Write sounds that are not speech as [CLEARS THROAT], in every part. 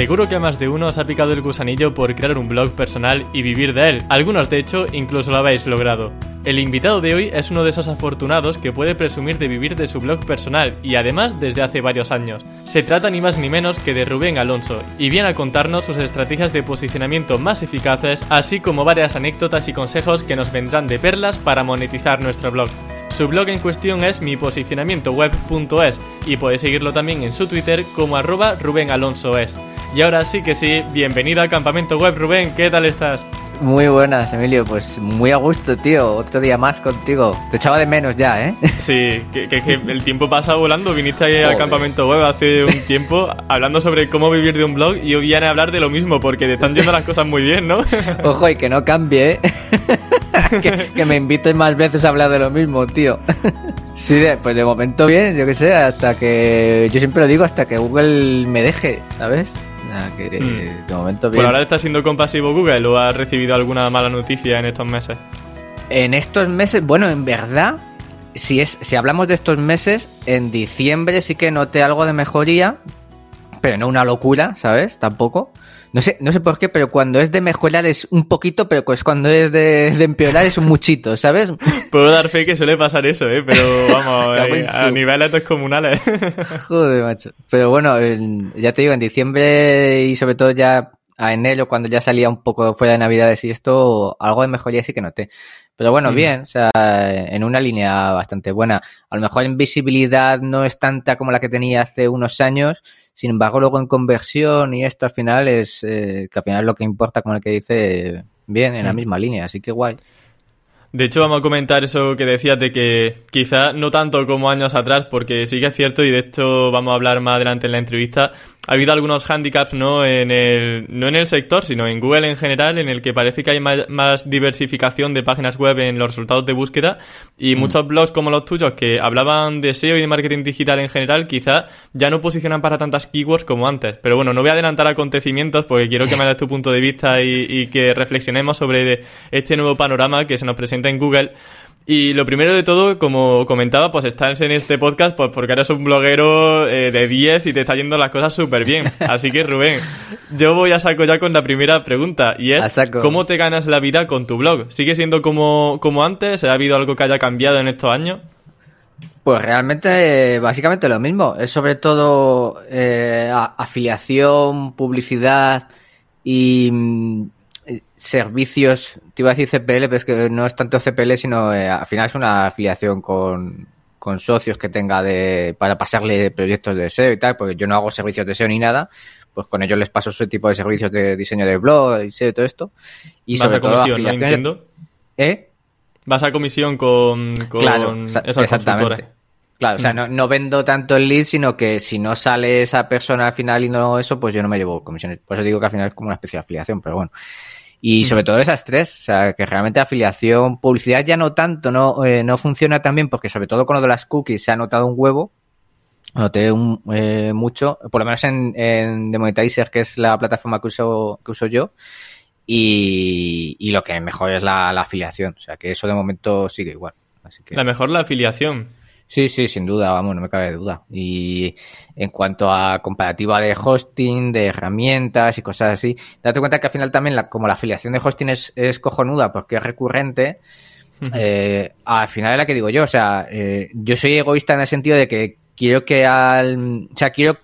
Seguro que a más de uno os ha picado el gusanillo por crear un blog personal y vivir de él. Algunos de hecho incluso lo habéis logrado. El invitado de hoy es uno de esos afortunados que puede presumir de vivir de su blog personal y además desde hace varios años. Se trata ni más ni menos que de Rubén Alonso y viene a contarnos sus estrategias de posicionamiento más eficaces, así como varias anécdotas y consejos que nos vendrán de perlas para monetizar nuestro blog. Su blog en cuestión es miposicionamientoweb.es y puedes seguirlo también en su Twitter como arroba Rubén. Y ahora sí que sí, bienvenido al campamento web, Rubén, ¿qué tal estás? Muy buenas, Emilio, pues muy a gusto, tío. Otro día más contigo. Te echaba de menos ya, ¿eh? [LAUGHS] Sí, que, el tiempo pasa volando. Viniste ahí al campamento web hace un [LAUGHS] tiempo hablando sobre cómo vivir de un blog y hoy viene a hablar de lo mismo porque te están yendo las cosas muy bien, ¿no? [LAUGHS] Ojo, y que no cambie, ¿eh? que, me inviten más veces a hablar de lo mismo, tío. Sí, pues de momento bien, yo qué sé, hasta que. Yo siempre lo digo, hasta que Google me deje, ¿sabes? Que hmm. de momento bien. ¿Por ahora está siendo compasivo Google o ha recibido alguna mala noticia en estos meses? En estos meses, bueno, en verdad, si, es, si hablamos de estos meses, en diciembre sí que noté algo de mejoría, pero no una locura, ¿sabes? Tampoco. No sé, no sé por qué, pero cuando es de mejorar es un poquito, pero pues cuando es de, empeorar es un muchito, ¿sabes? [LAUGHS] Puedo dar fe que suele pasar eso, ¿eh? Pero vamos, [LAUGHS] eh, a niveles comunales. Joder, macho. Pero bueno, ya te digo, en diciembre y sobre todo ya a enero, cuando ya salía un poco fuera de Navidades y esto, algo de mejoría sí que noté. Pero bueno, bien, o sea, en una línea bastante buena. A lo mejor en visibilidad no es tanta como la que tenía hace unos años, sin embargo, luego en conversión y esto al final es eh, que al final lo que importa, como el que dice, bien, en la misma línea, así que guay. De hecho, vamos a comentar eso que decías de que quizá no tanto como años atrás, porque sí que es cierto y de hecho vamos a hablar más adelante en la entrevista, ha habido algunos handicaps no en el no en el sector sino en Google en general en el que parece que hay más, diversificación de páginas web en los resultados de búsqueda. Y mm. muchos blogs como los tuyos que hablaban de SEO y de marketing digital en general quizá ya no posicionan para tantas keywords como antes. Pero bueno no voy a adelantar acontecimientos porque quiero que me des tu punto de vista y, y que reflexionemos sobre este nuevo panorama que se nos presenta en Google y lo primero de todo, como comentaba, pues estás en este podcast pues porque eres un bloguero eh, de 10 y te está yendo las cosas súper bien. [LAUGHS] Así que, Rubén, yo voy a saco ya con la primera pregunta y es ¿cómo te ganas la vida con tu blog? ¿Sigue siendo como, como antes? ¿Ha habido algo que haya cambiado en estos años? Pues realmente, básicamente lo mismo. Es sobre todo eh, afiliación, publicidad y mm, servicios, te iba a decir CPL, pero es que no es tanto CPL, sino eh, al final es una afiliación con, socios que tenga de para pasarle proyectos de SEO y tal, porque yo no hago servicios de SEO ni nada, pues con ellos les paso ese tipo de servicios de diseño de blog y SEO y todo esto. Y sobre a comisión, todo, ¿no? Entiendo. ¿Eh? Vas a comisión con, con claro, exactamente. Claro, o sea, no, no, vendo tanto el lead, sino que si no sale esa persona al final y no eso, pues yo no me llevo comisiones. Por eso digo que al final es como una especie de afiliación, pero bueno. Y sobre todo esas tres, o sea, que realmente afiliación, publicidad ya no tanto, no, eh, no funciona tan bien porque sobre todo con lo de las cookies se ha notado un huevo, noté un, eh, mucho, por lo menos en, en Demonetizer, que es la plataforma que uso, que uso yo, y, y lo que mejor es la, la, afiliación, o sea, que eso de momento sigue igual. Así que... La mejor la afiliación. Sí, sí, sin duda, vamos, no me cabe duda. Y en cuanto a comparativa de hosting, de herramientas y cosas así, date cuenta que al final también, la, como la afiliación de hosting es, es cojonuda porque es recurrente, eh, al final es la que digo yo, o sea, eh, yo soy egoísta en el sentido de que quiero que al, o sea, quiero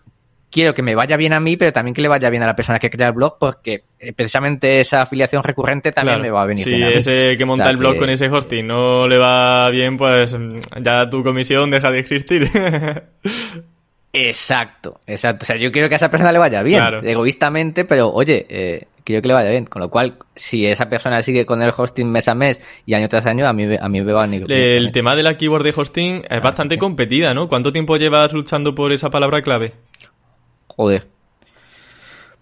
quiero que me vaya bien a mí, pero también que le vaya bien a la persona que crea el blog, porque eh, precisamente esa afiliación recurrente también me va a venir bien. Si ese que monta el blog con ese hosting no le va bien, pues ya tu comisión deja de existir. [LAUGHS] exacto, exacto. O sea, yo quiero que a esa persona le vaya bien, egoístamente, pero oye, eh, quiero que le vaya bien. Con lo cual, si esa persona sigue con el hosting mes a mes y año tras año, a mí, a mí me va a nivel. El tema de la keyboard de hosting es bastante competida, ¿no? ¿Cuánto tiempo llevas luchando por esa palabra clave? Joder.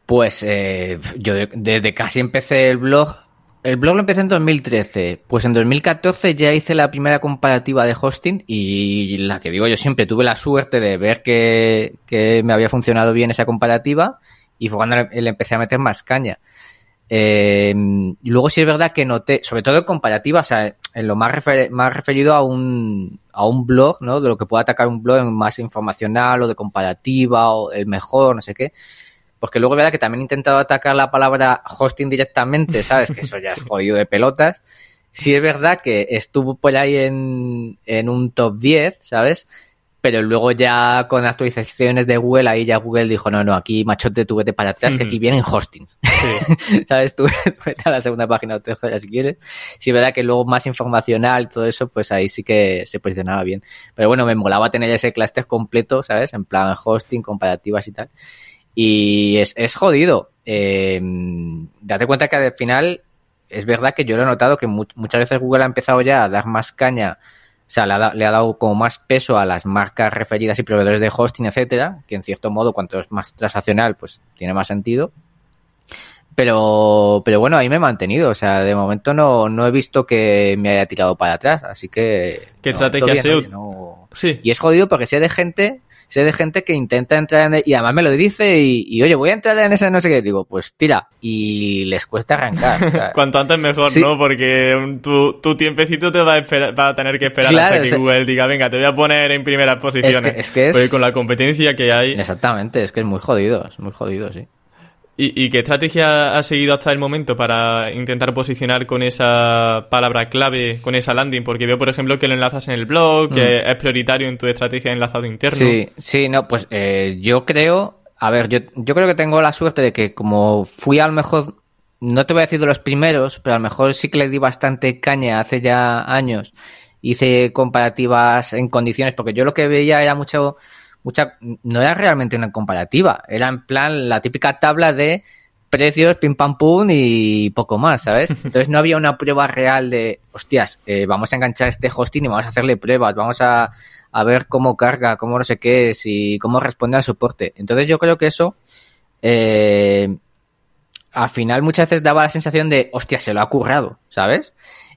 Pues eh, yo desde casi empecé el blog, el blog lo empecé en 2013. Pues en 2014 ya hice la primera comparativa de hosting y la que digo yo siempre tuve la suerte de ver que, me había funcionado bien esa comparativa y fue cuando le empecé a meter más caña. Eh, y luego sí es verdad que noté, sobre todo en comparativa, o sea, en lo más, más referido a un, a un blog, ¿no? De lo que pueda atacar un blog más informacional o de comparativa o el mejor, no sé qué porque luego es verdad que también he intentado atacar la palabra hosting directamente, ¿sabes? Que eso ya es [LAUGHS] jodido de pelotas. Sí es verdad que estuvo por ahí en, en un top 10, ¿sabes? Pero luego ya con actualizaciones de Google, ahí ya Google dijo, no, no, aquí machote, tú vete para atrás, que aquí vienen hostings. [LAUGHS] ¿Sabes? Tú [LAUGHS] vete a la segunda página o tercera si quieres. Sí es verdad que luego más informacional y todo eso, pues ahí sí que se posicionaba bien. Pero bueno, me molaba tener ese cluster completo, ¿sabes? En plan hosting, comparativas y tal. Y es, es jodido. Eh, date cuenta que al final es verdad que yo lo he notado que muchas veces Google ha empezado ya a dar más caña, sea, le ha, dado como más peso a las marcas referidas y proveedores de hosting, etcétera, que en cierto modo, cuanto es más transaccional, pues tiene más sentido. Pero, pero bueno, ahí me he mantenido. O sea, de momento no, no he visto que me haya tirado para atrás. Así que. ¿Qué estrategia Sí. Y es jodido porque sé de gente sé de gente que intenta entrar en y además me lo dice y, oye, voy a entrar en ese no sé qué, digo, pues tira, y les cuesta arrancar. [LAUGHS] Cuanto antes mejor, ¿no? Porque tu, tu, tiempecito te va a, esperar, va a tener que esperar hasta que Google diga, venga, te voy a poner en primeras posiciones. Es que, es, Porque con la competencia que hay... Exactamente, es que es muy jodido, es muy jodido, sí. ¿Y, qué estrategia has seguido hasta el momento para intentar posicionar con esa palabra clave, con esa landing? Porque veo, por ejemplo, que lo enlazas en el blog, que mm. es prioritario en tu estrategia de enlazado interno. Sí, sí, no, pues eh, yo creo, a ver, yo, yo creo que tengo la suerte de que como fui a lo mejor, no te voy a decir de los primeros, pero a lo mejor sí que le di bastante caña hace ya años. Hice comparativas en condiciones, porque yo lo que veía era mucho mucha, no era realmente una comparativa, era en plan la típica tabla de precios, pim pam pum y poco más, ¿sabes? [LAUGHS] Entonces no había una prueba real de, hostias, eh, vamos a enganchar este hosting y vamos a hacerle pruebas, vamos a, a ver cómo carga, cómo no sé qué es y cómo responde al soporte. Entonces yo creo que eso, eh, al final muchas veces daba la sensación de, hostia, se lo ha currado, ¿sabes?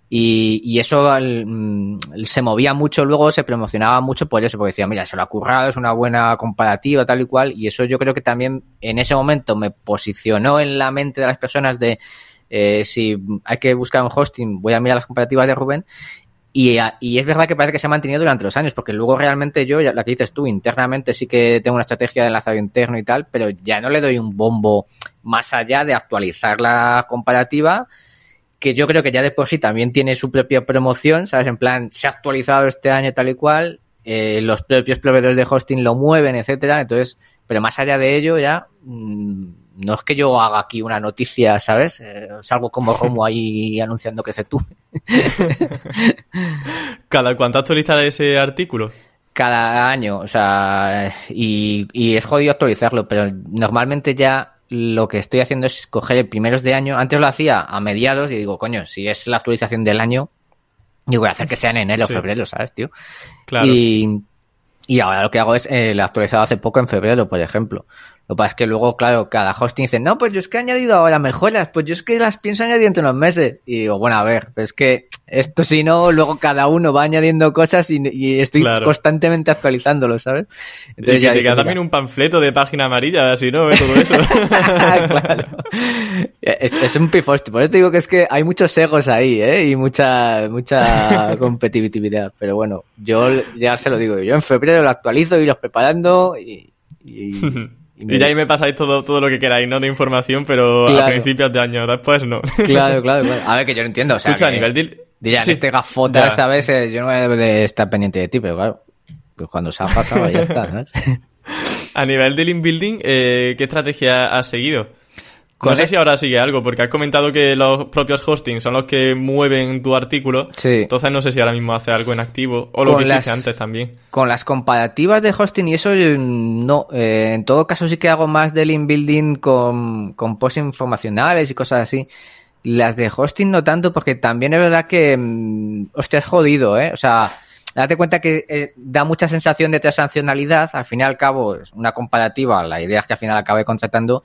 Y, eso mm, se movía mucho luego, se promocionaba mucho por eso, porque decía, mira, se lo ha currado, es una buena comparativa, tal y cual, y eso yo creo que también en ese momento me posicionó en la mente de las personas de eh, si hay que buscar un hosting, voy a mirar las comparativas de Rubén, y, y, es verdad que parece que se ha mantenido durante los años, porque luego realmente yo, la que dices tú, internamente sí que tengo una estrategia de enlazado interno y tal, pero ya no le doy un bombo más allá de actualizar la comparativa que yo creo que ya de por sí también tiene su propia promoción, ¿sabes? En plan, se ha actualizado este año tal y cual, eh, los propios proveedores de hosting lo mueven, etcétera, entonces, pero más allá de ello ya, mm, no es que yo haga aquí una noticia, ¿sabes? Eh, salgo como [LAUGHS] Romo ahí anunciando que se tú. [LAUGHS] ¿Cada cuánto actualizar ese artículo? Cada año, o sea, y, y es jodido actualizarlo, pero normalmente ya lo que estoy haciendo es coger primeros de año. Antes lo hacía a mediados y digo, coño, si es la actualización del año, yo voy a hacer que sea en enero o febrero, ¿sabes, tío? Claro. Y, y ahora lo que hago es eh, lo actualizado hace poco en febrero, por ejemplo. Lo que pasa es que luego, claro, cada hosting dice, no, pues yo es que he añadido ahora mejoras, pues yo es que las pienso añadir entre unos meses. Y digo, bueno, a ver, es que esto si no, luego cada uno va añadiendo cosas y, estoy constantemente actualizándolo, ¿sabes? Entonces y ya te queda también un panfleto de página amarilla, así, ¿no? Todo eso. [LAUGHS] claro. Es, un pifoste. Por eso te digo que es que hay muchos egos ahí, ¿eh? Y mucha, mucha [LAUGHS] competitividad. Pero bueno, yo ya se lo digo. Yo en febrero lo actualizo, y los preparando y... Y, [LAUGHS] ya ahí me pasáis todo, todo lo que queráis, ¿no? De información, pero a principios de año, después no. claro, claro, [LAUGHS] claro. A ver, que yo no entiendo. O sea, Escucha, a nivel de, Dirán, este gafota, ¿sabes? Eh, yo no debo de estar pendiente de ti, pero claro, pues cuando se ha pasado ya está, [LAUGHS] A nivel de link building, eh, ¿qué estrategia has seguido? No sé si ahora sigue algo, porque has comentado que los propios hostings son los que mueven tu artículo. Sí. Entonces no sé si ahora mismo hace algo en activo o lo que las, antes también. Con las comparativas de hosting y eso, no. Eh, en todo caso sí que hago más del inbuilding con, con posts informacionales y cosas así. Las de hosting no tanto, porque también es verdad que, mm, hostia, es jodido, ¿eh? O sea, date cuenta que eh, da mucha sensación de transaccionalidad. Al fin y al cabo, es una comparativa. La idea es que al final acabe contratando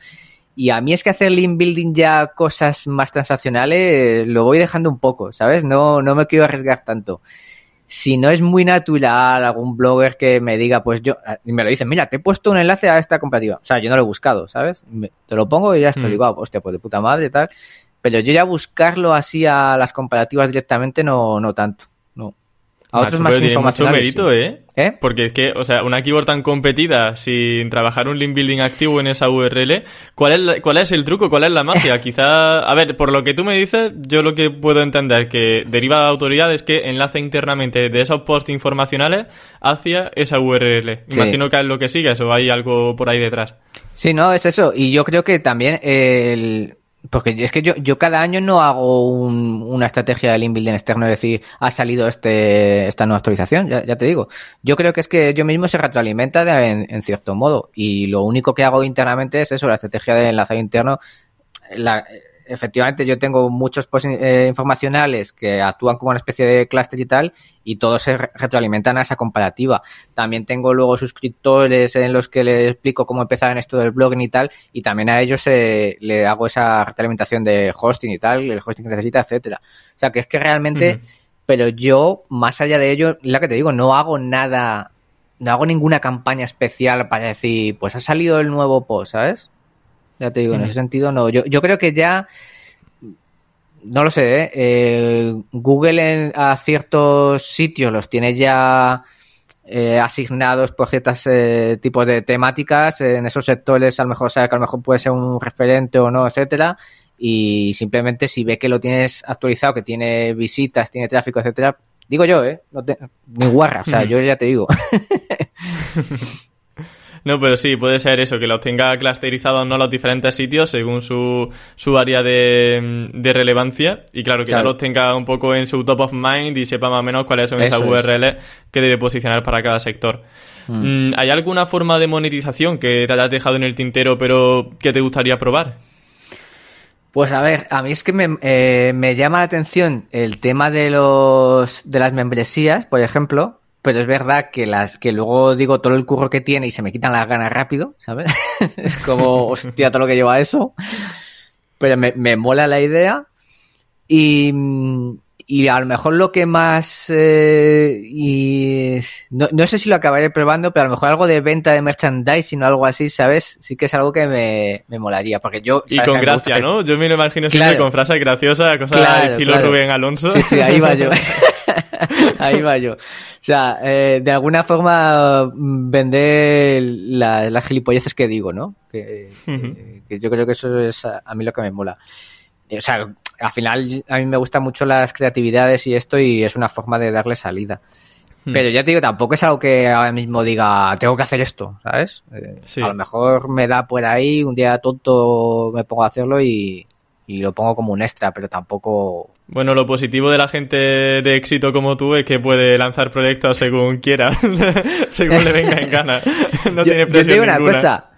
y a mí es que hacer link building ya cosas más transaccionales lo voy dejando un poco, ¿sabes? No, no me quiero arriesgar tanto. Si no es muy natural, algún blogger que me diga, pues yo, y me lo dice, mira, te he puesto un enlace a esta comparativa. O sea, yo no lo he buscado, ¿sabes? te lo pongo y ya estoy, mm. digo, ah, hostia, pues de puta madre y tal. Pero yo ya buscarlo así a las comparativas directamente no, no tanto. A otros más mucho mérito, ¿eh? ¿eh? Porque es que, o sea, una keyword tan competida sin trabajar un link building activo en esa URL, ¿cuál es, cuál es el truco? ¿Cuál es la magia? [LAUGHS] Quizá, a ver, por lo que tú me dices, yo lo que puedo entender que deriva de autoridad es que enlace internamente de esos posts informacionales hacia esa URL. Imagino que es lo que sigues o hay algo por ahí detrás. Sí, no, es eso. Y yo creo que también el porque es que yo, yo cada año no hago una estrategia de link externo, es decir, ha salido este, esta nueva actualización, ya, ya te digo. Yo creo que es que yo mismo se retroalimenta en, en, cierto modo. Y lo único que hago internamente es eso, la estrategia de enlazado interno. La, efectivamente yo tengo muchos posts eh, informacionales que actúan como una especie de cluster y tal, y todos se retroalimentan a esa comparativa. También tengo luego suscriptores en los que les explico cómo empezar en esto del blogging y tal, y también a ellos eh, le hago esa retroalimentación de hosting y tal, el hosting que necesita, etcétera. O sea que es que realmente, pero yo, más allá de ello, la que te digo, no hago nada, no hago ninguna campaña especial para decir, pues ha salido el nuevo post, ¿sabes? Ya te digo, en ese sentido no. Yo, yo creo que ya no lo sé, ¿eh? eh Google en, a ciertos sitios los tiene ya eh, asignados por ciertos eh, tipos de temáticas. En esos sectores a lo mejor sabe que a lo mejor puede ser un referente o no, etcétera. Y simplemente si ve que lo tienes actualizado, que tiene visitas, tiene tráfico, etcétera, digo yo, ¿eh? No ni guarra, o sea, yo ya te digo. [LAUGHS] No, pero sí, puede ser eso, que los tenga clusterizados no los diferentes sitios según su, su área de, de relevancia. Y claro, que ya los tenga un poco en su top of mind y sepa más o menos cuáles son esas URLs que debe posicionar para cada sector. Mm. Mm, ¿Hay alguna forma de monetización que te hayas dejado en el tintero pero que te gustaría probar? Pues a ver, a mí es que me, eh, me llama la atención el tema de los de las membresías, por ejemplo, pero es verdad que las que luego digo todo el curro que tiene y se me quitan las ganas rápido, ¿sabes? [LAUGHS] es como, hostia, todo lo que lleva eso. Pero me, me mola la idea. Y, y a lo mejor lo que más eh, y no, no, sé si lo acabaré probando pero a lo mejor algo de venta de merchandising o algo así sabes sí que es algo que me, me molaría porque yo y con gracia no yo me lo imagino siempre con frases graciosas cosas claro, estilo Rubén Alonso. Sí sí ahí va yo [LAUGHS] [LAUGHS] ahí va yo o sea eh, de alguna forma mm, vender las gilipolleces que digo no que, que, yo creo que eso es a, a mí lo que me mola o sea al final a mí me gustan mucho las creatividades y esto y es una forma de darle salida. Hmm. Pero ya te digo, tampoco es algo que ahora mismo diga, tengo que hacer esto, ¿sabes? Eh, a lo mejor me da por ahí, un día tonto me pongo a hacerlo y, lo pongo como un extra, pero tampoco... Bueno, lo positivo de la gente de éxito como tú es que puede lanzar proyectos según quiera, [LAUGHS] según le venga en gana. [LAUGHS] No tiene presión yo te digo una cosa,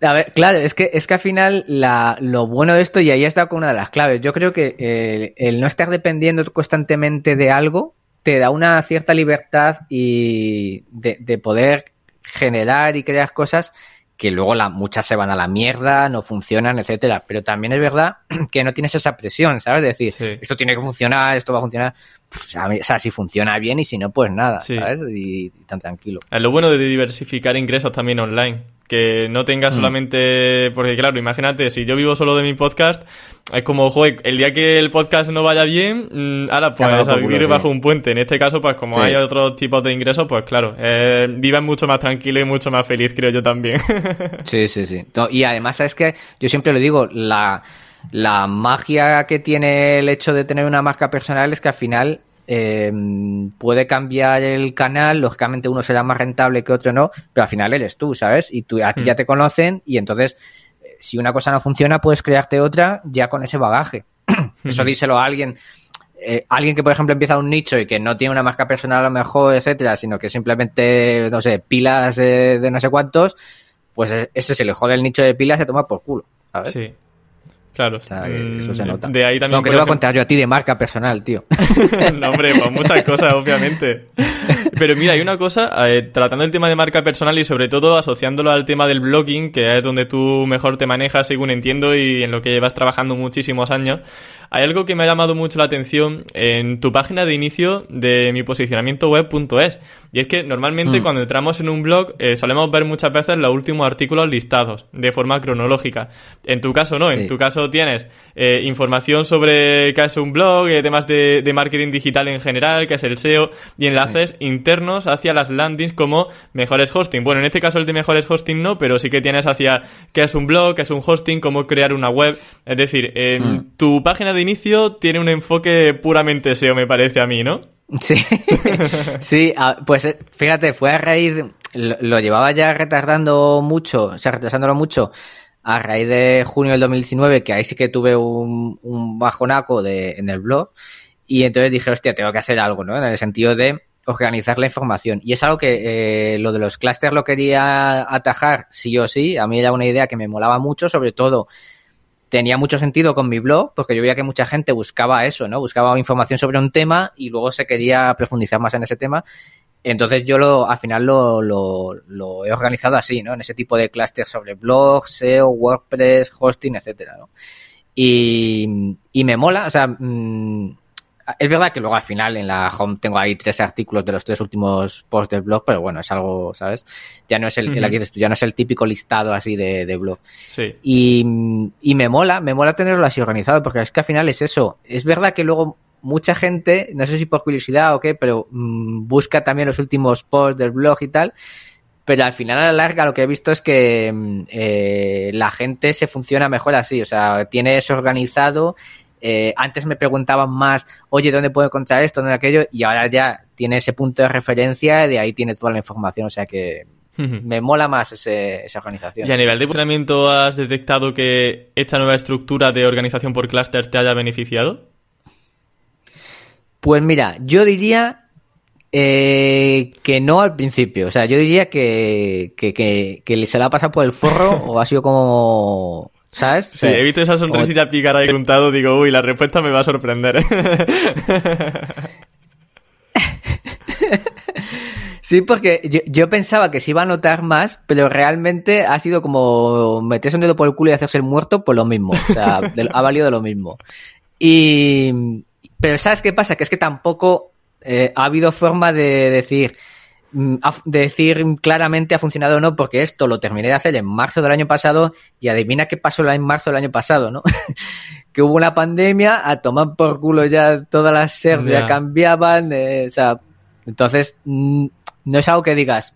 a ver, claro, es que, es que al final la, lo bueno de esto, y ahí está con una de las claves, yo creo que eh, el no estar dependiendo constantemente de algo te da una cierta libertad y de, de poder generar y crear cosas que luego la, muchas se van a la mierda, no funcionan, etcétera. Pero también es verdad [CLEARS THROAT] que no tienes esa presión, ¿sabes? De decir, esto tiene que funcionar, esto va a funcionar. O sea, si funciona bien y si no, pues nada, ¿sabes? Y, y, tan tranquilo. Es lo bueno de diversificar ingresos también online que no tenga mm. solamente, porque claro, imagínate, si yo vivo solo de mi podcast, es como, joder, el día que el podcast no vaya bien, mmm, ahora pues a vivir bajo un puente. En este caso, pues como hay otros tipos de ingresos, pues claro, eh, mucho más tranquilo y mucho más feliz, creo yo también. [LAUGHS] sí, sí, sí. Y además es que yo siempre lo digo, la, la magia que tiene el hecho de tener una marca personal es que al final eh, puede cambiar el canal, lógicamente uno será más rentable que otro no, pero al final eres tú, ¿sabes? Y tú, a ti ya hmm. te conocen y entonces eh, si una cosa no funciona, puedes crearte otra ya con ese bagaje. [CLEARS THROAT] Eso díselo a alguien. Eh, alguien que, por ejemplo, empieza un nicho y que no tiene una marca personal a lo mejor, etcétera, sino que simplemente, no sé, pilas de no sé cuántos, pues e-, ese se le jode el nicho de pilas y se toma por culo. ¿sabes? Sí. Claro. eso se mm, nota. De ahí también. No, que te voy a contar yo a ti de marca personal, tío. [LAUGHS] no, hombre, pues muchas cosas, obviamente. Pero mira, hay una cosa, eh, tratando el tema de marca personal y sobre todo asociándolo al tema del blogging, que es donde tú mejor te manejas, según entiendo, y en lo que llevas trabajando muchísimos años. Hay algo que me ha llamado mucho la atención en tu página de inicio de mi posicionamiento web.es. Y es que normalmente mm. cuando entramos en un blog eh, solemos ver muchas veces los últimos artículos listados de forma cronológica. En tu caso no, en tu caso tienes eh, información sobre qué es un blog, eh, temas de, marketing digital en general, qué es el SEO y enlaces internos hacia las landings como mejores hosting. Bueno, en este caso el de mejores hosting no, pero sí que tienes hacia qué es un blog, qué es un hosting, cómo crear una web. Es decir, mm. tu página de inicio tiene un enfoque puramente SEO, me parece a mí, ¿no? Sí, [LAUGHS] sí, pues eh, fíjate, fue a raíz, lo, llevaba ya retardando mucho, o sea, retrasándolo mucho, a raíz de junio del 2019, que ahí sí que tuve un, bajonaco de, en el blog, y entonces dije, hostia, tengo que hacer algo, ¿no? En el sentido de organizar la información. Y es algo que eh, lo de los clústeres lo quería atajar sí o sí. A mí era una idea que me molaba mucho, sobre todo tenía mucho sentido con mi blog, porque yo veía que mucha gente buscaba eso, ¿no? Buscaba información sobre un tema y luego se quería profundizar más en ese tema. Entonces yo lo, al final lo, lo, he organizado así, ¿no? En ese tipo de clústeres sobre blog, SEO, WordPress, hosting, etcétera, ¿no? Y, y me mola, o sea, mm, es verdad que luego al final en la home tengo ahí tres artículos de los tres últimos posts del blog, pero bueno, es algo, ¿sabes? Ya no es el, ya no es el típico listado así de, de blog. Sí. Y, y me mola, me mola tenerlo así organizado, porque es que al final es eso. Es verdad que luego mucha gente, no sé si por curiosidad o qué, pero mm, busca también los últimos posts del blog y tal. Pero al final a la larga lo que he visto es que mm, eh, la gente se funciona mejor así, o sea, tiene eso organizado eh, antes me preguntaban más, oye, ¿dónde puedo encontrar esto, dónde aquello? Y ahora ya tiene ese punto de referencia y de ahí tiene toda la información. O sea que me mola más esa organización. ¿Y a nivel de funcionamiento has detectado que esta nueva estructura de organización por clusters te haya beneficiado? Pues mira, yo diría eh, que no al principio. O sea, yo diría que, que, que, que se la ha pasado por el forro o ha sido como ¿Sabes? Sí, he visto esa sonrisilla pícara y preguntado, digo, uy, la respuesta me va a sorprender. [LAUGHS] Sí, porque yo, pensaba que se iba a notar más, pero realmente ha sido como meterse un dedo por el culo y hacerse el muerto por lo mismo. O sea, [LAUGHS] ha valido de lo mismo. Y. Pero ¿sabes qué pasa? Que es que tampoco eh, ha habido forma de decir Mm, decir claramente ha funcionado o no, porque esto lo terminé de hacer en marzo del año pasado y adivina qué pasó en marzo del año pasado, ¿no? [LAUGHS] que hubo una pandemia, a tomar por culo ya todas las SERs ya cambiaban, eh, o sea, entonces mm, no es algo que digas,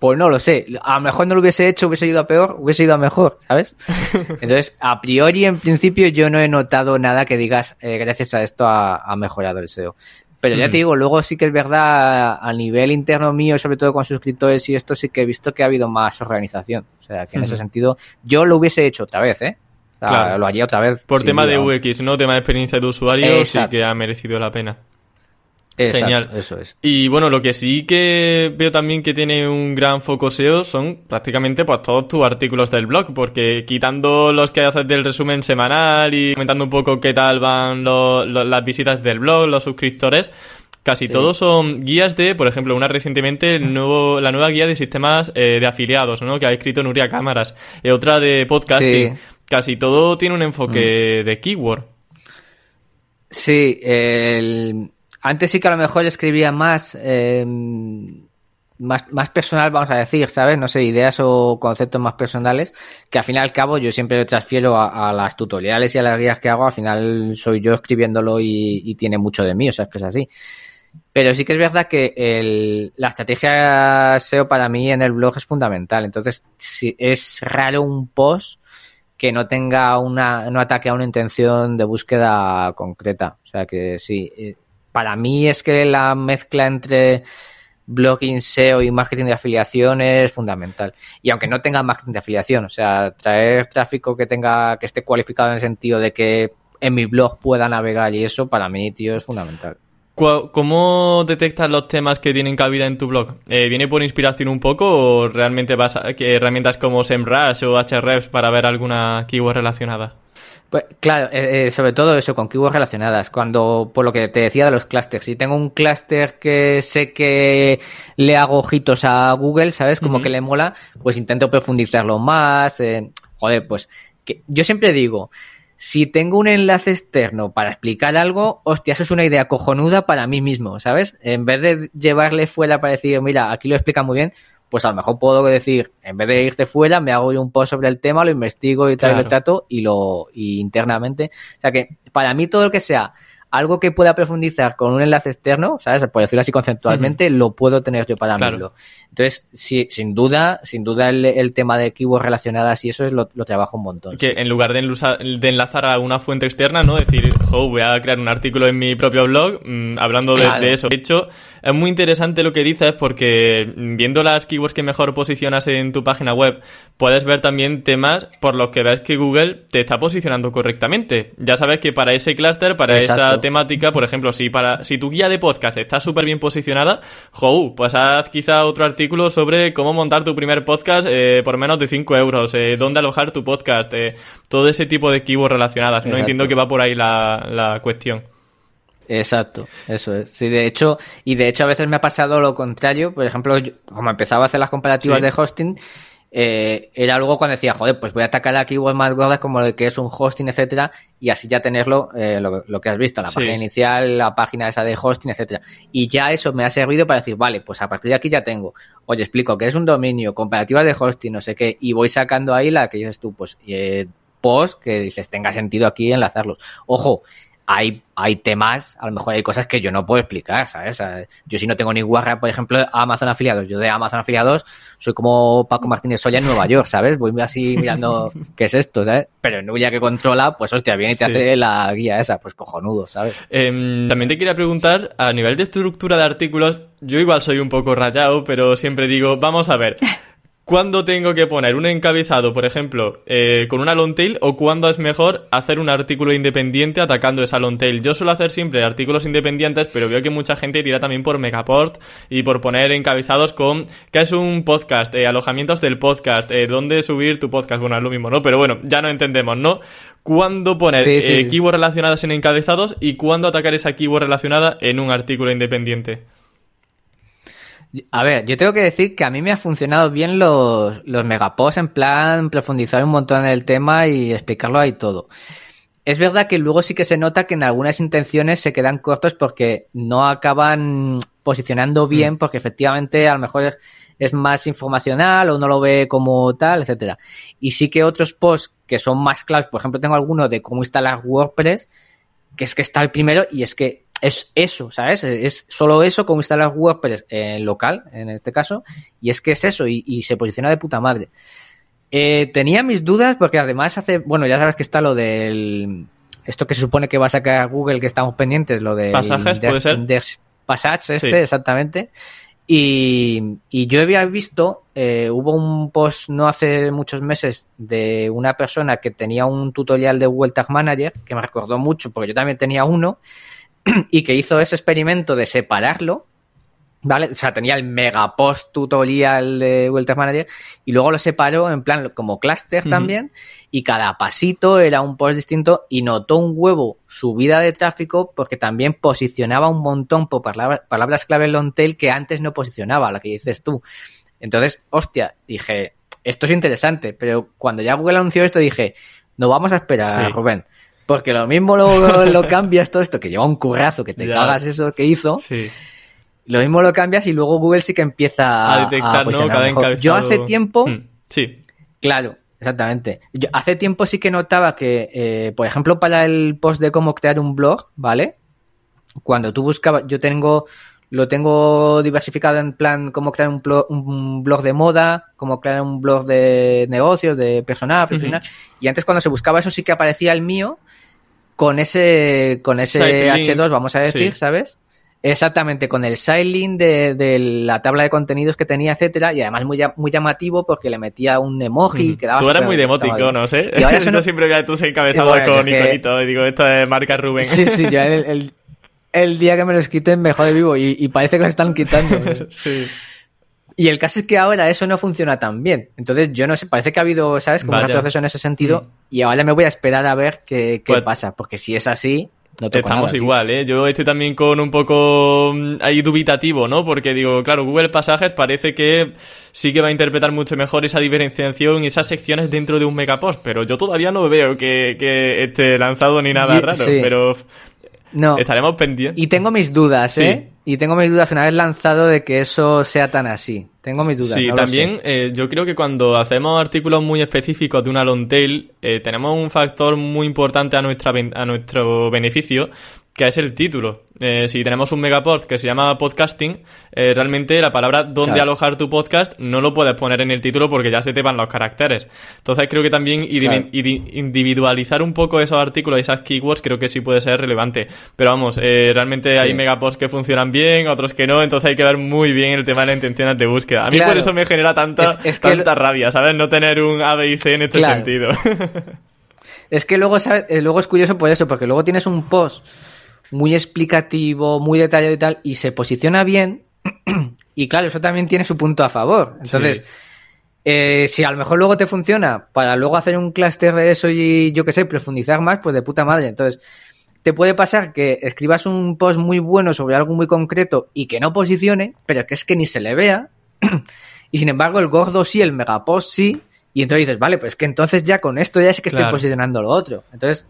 pues no lo sé, a lo mejor no lo hubiese hecho, hubiese ido a peor, hubiese ido a mejor, ¿sabes? [LAUGHS] Entonces, a priori, en principio, yo no he notado nada que digas, eh, gracias a esto ha mejorado el SEO. Pero ya te digo, luego sí que es verdad, a nivel interno mío, sobre todo con suscriptores y esto, sí que he visto que ha habido más organización. O sea, que en ese sentido, yo lo hubiese hecho otra vez, ¿eh? claro. Lo haría otra vez. Por tema de UX, ¿no? Tema de experiencia de usuario, sí que ha merecido la pena. Genial. Eso es. Y bueno, lo que sí que veo también que tiene un gran foco SEO son prácticamente pues todos tus artículos del blog, porque quitando los que haces del resumen semanal y comentando un poco qué tal van las visitas del blog, los suscriptores, casi todos son guías de, por ejemplo, una recientemente nuevo, la nueva guía de sistemas eh, de afiliados, ¿no? Que ha escrito Nuria Cámaras, y eh, otra de podcasting. Casi todo tiene un enfoque mm. de keyword. Sí, el antes sí que a lo mejor escribía más, eh, más, más personal, vamos a decir, ¿sabes? No sé, ideas o conceptos más personales, que al fin y al cabo yo siempre transfiero a, las tutoriales y a las guías que hago, al final soy yo escribiéndolo y, tiene mucho de mí, o sea, es que es así. Pero sí que es verdad que la estrategia SEO para mí en el blog es fundamental. Entonces, si es raro un post que no tenga una, no ataque a una intención de búsqueda concreta. O sea que sí, eh, para mí es que la mezcla entre blogging SEO y marketing de afiliación es fundamental. Y aunque no tenga marketing de afiliación, o sea, traer tráfico que tenga, que esté cualificado en el sentido de que en mi blog pueda navegar y eso, para mí, tío, es fundamental. ¿Cómo detectas los temas que tienen cabida en tu blog? Eh, ¿Viene por inspiración un poco o realmente vas a que herramientas como SEMrush o Ahrefs para ver alguna keyword relacionada? Pues claro, eh, eh, sobre todo eso, con keywords relacionadas. Cuando, por lo que te decía de los clusters, si tengo un cluster que sé que le hago ojitos a Google, ¿sabes? Como que le mola, pues intento profundizarlo más. joder, pues que yo siempre digo, si tengo un enlace externo para explicar algo, hostia, eso es una idea cojonuda para mí mismo, ¿sabes? En vez de llevarle fuera para decir, mira, aquí lo explica muy bien, pues a lo mejor puedo decir, en vez de irte fuera, me hago yo un post sobre el tema, lo investigo y tal, lo trato y lo y internamente. O sea que para mí todo lo que sea algo que pueda profundizar con un enlace externo, ¿sabes? Por decirlo así conceptualmente, lo puedo tener yo para mí. Entonces, sí, sin duda, sin duda el, tema de keywords relacionadas y eso es lo, trabajo un montón. Que en lugar de, de, enlazar a una fuente externa, ¿no? Decir, jo, voy a crear un artículo en mi propio blog mm, hablando de, eso. De hecho, es muy interesante lo que dices porque mm, viendo las keywords que mejor posicionas en tu página web, puedes ver también temas por los que ves que Google te está posicionando correctamente. Ya sabes que para ese clúster, para esa temática, por ejemplo, si para si tu guía de podcast está súper bien posicionada, jo, pues haz quizá otro artículo sobre cómo montar tu primer podcast eh, por menos de 5 euros, eh, dónde alojar tu podcast, eh, todo ese tipo de keywords relacionadas. No entiendo que va por ahí la, cuestión. Exacto, eso es. Sí, de hecho, y de hecho a veces me ha pasado lo contrario. Por ejemplo, como empezaba a hacer las comparativas de hosting, eh, era algo cuando decía, joder, pues voy a atacar aquí keywords más gordas como el que es un hosting, etcétera, y así ya tenerlo, eh, lo, que has visto, la página inicial, la página esa de hosting, etcétera. Y ya eso me ha servido para decir, vale, pues a partir de aquí ya tengo, oye, explico que es un dominio, comparativa de hosting, no sé qué, y voy sacando ahí la que dices tú, pues, eh, post que dices tenga sentido aquí enlazarlos. Ojo, hay, hay temas, a lo mejor hay cosas que yo no puedo explicar, ¿sabes? yo si no tengo ni guarra, por ejemplo, Amazon afiliados, yo de Amazon afiliados soy como Paco Martínez Soya en Nueva York, ¿sabes? Voy así mirando [LAUGHS] qué es esto, ¿sabes? Pero Nuya que controla, pues hostia, viene y te hace la guía esa, pues cojonudo, ¿sabes? Em, también te quería preguntar, a nivel de estructura de artículos, yo igual soy un poco rayado, pero siempre digo, vamos a ver. ¿Cuándo tengo que poner un encabezado, por ejemplo, eh, con una long tail o cuándo es mejor hacer un artículo independiente atacando esa long tail? Yo suelo hacer siempre artículos independientes, pero veo que mucha gente tira también por Megapost y por poner encabezados con qué es un podcast, eh, alojamientos del podcast, eh, dónde subir tu podcast. Bueno, es lo mismo, ¿no? Pero bueno, ya no entendemos, ¿no? ¿Cuándo poner keywords relacionadas en encabezados y cuándo atacar esa keyword relacionada en un artículo independiente? A ver, yo tengo que decir que a mí me ha funcionado bien los, los megaposts en plan profundizar un montón en el tema y explicarlo ahí todo. Es verdad que luego sí que se nota que en algunas intenciones se quedan cortos porque no acaban posicionando mm. bien, porque efectivamente a lo mejor es, más informacional o no lo ve como tal, etcétera. Y sí que otros posts que son más claves, por ejemplo, tengo alguno de cómo instalar WordPress, que es que está el primero y es que es eso, ¿sabes? Es solo eso como instalar WordPress en local, en este caso, y es que es eso, y, se posiciona de puta madre. Eh, tenía mis dudas porque además hace, bueno, ya sabes que está lo del, esto que se supone que va a sacar Google, que estamos pendientes, lo de... Pasajes, puede ser. Passage, este, exactamente. Y, yo había visto, eh, hubo un post no hace muchos meses de una persona que tenía un tutorial de Google Tag Manager, que me recordó mucho, porque yo también tenía uno, [CLEARS THROAT] y que hizo ese experimento de separarlo, ¿vale? O sea, tenía el mega post tutorial de Google Manager y luego lo separó en plan como cluster también y cada pasito era un post distinto y notó un huevo subida de tráfico porque también posicionaba un montón por palabras, clave long tail que antes no posicionaba, la que dices tú. Entonces, hostia, dije, esto es interesante, pero cuando ya Google anunció esto dije, no vamos a esperar, Rubén. Porque lo mismo lo, [LAUGHS] lo cambias todo esto, que lleva un currazo, que te cagas eso que hizo. Sí. Lo mismo lo cambias y luego Google sí que empieza a, detectar, ¿no? Cada encabezado. Yo hace tiempo. Hmm, sí. Claro, exactamente. Yo hace tiempo sí que notaba que, eh, por ejemplo, para el post de cómo crear un blog, ¿vale? Cuando tú buscabas, yo tengo lo tengo diversificado en plan cómo crear un, blog, de moda, cómo crear un blog de negocios, de personal, profesional. Y antes cuando se buscaba eso sí que aparecía el mío con ese con ese H2, vamos a decir, ¿sabes? Exactamente, con el styling de, de, la tabla de contenidos que tenía, etcétera, y además muy, muy llamativo porque le metía un emoji que daba Tú eres muy demótico, no sé. Y ahora [LAUGHS] eso siempre veía tus encabezados con iconito, y digo, esto es marca Rubén. Sí, sí, yo el, el, día que me los quiten me jode vivo y, parece que lo están quitando. [LAUGHS] sí. Y el caso es que ahora eso no funciona tan bien. Entonces, yo no sé, parece que ha habido, ¿sabes? Como un retroceso en ese sentido. Mm. Y ahora me voy a esperar a ver qué, qué pues pasa. Porque si es así, Estamos igual, ¿eh? Yo estoy también con un poco mm, ahí dubitativo, ¿no? Porque digo, claro, Google Pasajes parece que sí que va a interpretar mucho mejor esa diferenciación y esas secciones dentro de un megapost, pero yo todavía no veo que, que esté lanzado ni nada raro, pero no. estaremos pendientes. Y tengo mis dudas, ¿eh? Y tengo mis dudas una vez lanzado de que eso sea tan así. Tengo mis dudas. Sí, también eh, yo creo que cuando hacemos artículos muy específicos de una long tail, eh, tenemos un factor muy importante a, nuestra, a nuestro beneficio, que es el título. Eh, si tenemos un megapost que se llama podcasting, eh, realmente la palabra dónde alojar tu podcast no lo puedes poner en el título porque ya se te van los caracteres. Entonces creo que también individualizar un poco esos artículos y esas keywords creo que sí puede ser relevante. Pero vamos, eh, realmente hay megaposts que funcionan bien, otros que no, entonces hay que ver muy bien el tema de las intenciones de búsqueda. A mí por eso me genera tanta, tanta rabia, ¿sabes? No tener un A, B y C en este sentido. [LAUGHS] es que luego, ¿sabes? luego es curioso por eso, porque luego tienes un post muy explicativo, muy detallado y tal, y se posiciona bien. [CLEARS THROAT] y claro, eso también tiene su punto a favor. Entonces, eh, si a lo mejor luego te funciona para luego hacer un cluster de eso y yo qué sé, profundizar más, pues de puta madre. Entonces, te puede pasar que escribas un post muy bueno sobre algo muy concreto y que no posicione, pero que es que ni se le vea. [CLEARS THROAT] y sin embargo, el gordo sí, el megapost sí. Y entonces dices, vale, pues que entonces ya con esto ya sé que estoy posicionando lo otro. Entonces,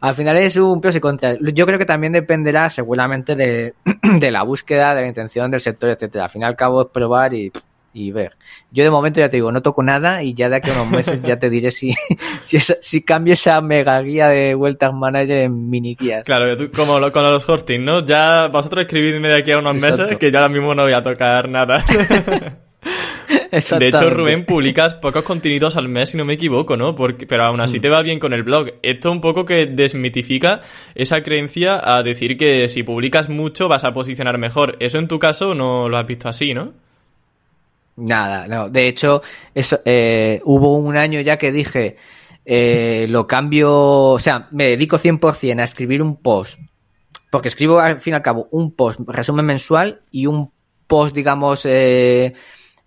al final es un pros y contras. Yo creo que también dependerá seguramente [CLEARS THROAT] de, la búsqueda, de la intención del sector, etcétera. Al fin y al cabo es probar y, ver. Yo de momento ya te digo, no toco nada y ya de aquí a unos meses ya te diré si, [LAUGHS] si, si cambio esa mega guía de vueltas manager en mini guías. Claro, como lo, con los hosting, ¿no? Ya vosotros escribidme de aquí a unos meses que ya ahora mismo no voy a tocar nada. [LAUGHS] De hecho, Rubén, publicas pocos contenidos al mes, si no me equivoco, ¿no? Porque, pero aún así te va bien con el blog. Esto un poco que desmitifica esa creencia a decir que si publicas mucho vas a posicionar mejor. Eso en tu caso no lo has visto así, ¿no? Nada, no. De hecho, eso, eh, hubo un año ya que dije, eh, lo cambio, o sea, me dedico 100% a escribir un post. Porque escribo al fin y al cabo un post, resumen mensual y un post, digamos, eh,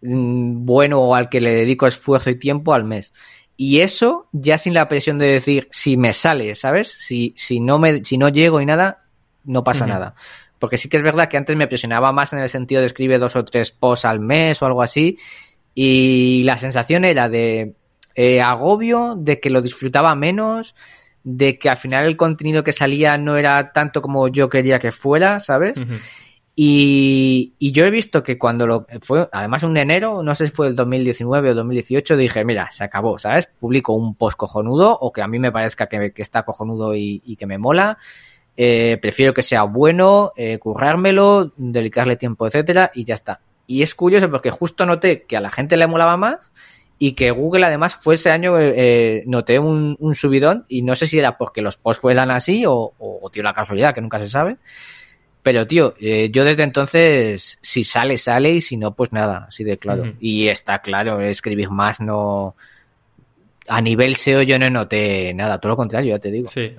bueno o al que le dedico esfuerzo y tiempo al mes. Y eso ya sin la presión de decir si me sale, ¿sabes? Si, si, no, me, si no llego y nada, no pasa nada. Porque sí que es verdad que antes me presionaba más en el sentido de escribir dos o tres posts al mes o algo así. Y la sensación era de eh, agobio, de que lo disfrutaba menos, de que al final el contenido que salía no era tanto como yo quería que fuera, ¿sabes? Y, yo he visto que cuando lo fue, además un enero, no sé si fue el 2019 o 2018, dije, mira, se acabó, ¿sabes? Publico un post cojonudo o que a mí me parezca que, está cojonudo y, que me mola. Eh, prefiero que sea bueno, eh, currármelo, dedicarle tiempo, etcétera, y ya está. Y es curioso porque justo noté que a la gente le molaba más y que Google además fue ese año, eh, eh noté un, subidón y no sé si era porque los posts fueran así o, o, o tío la casualidad, que nunca se sabe pero, tío, eh, yo desde entonces, si sale, sale y si no, pues nada, así de claro. Y está claro, escribir más no... A nivel SEO yo no noté nada, todo lo contrario, ya te digo. Sí.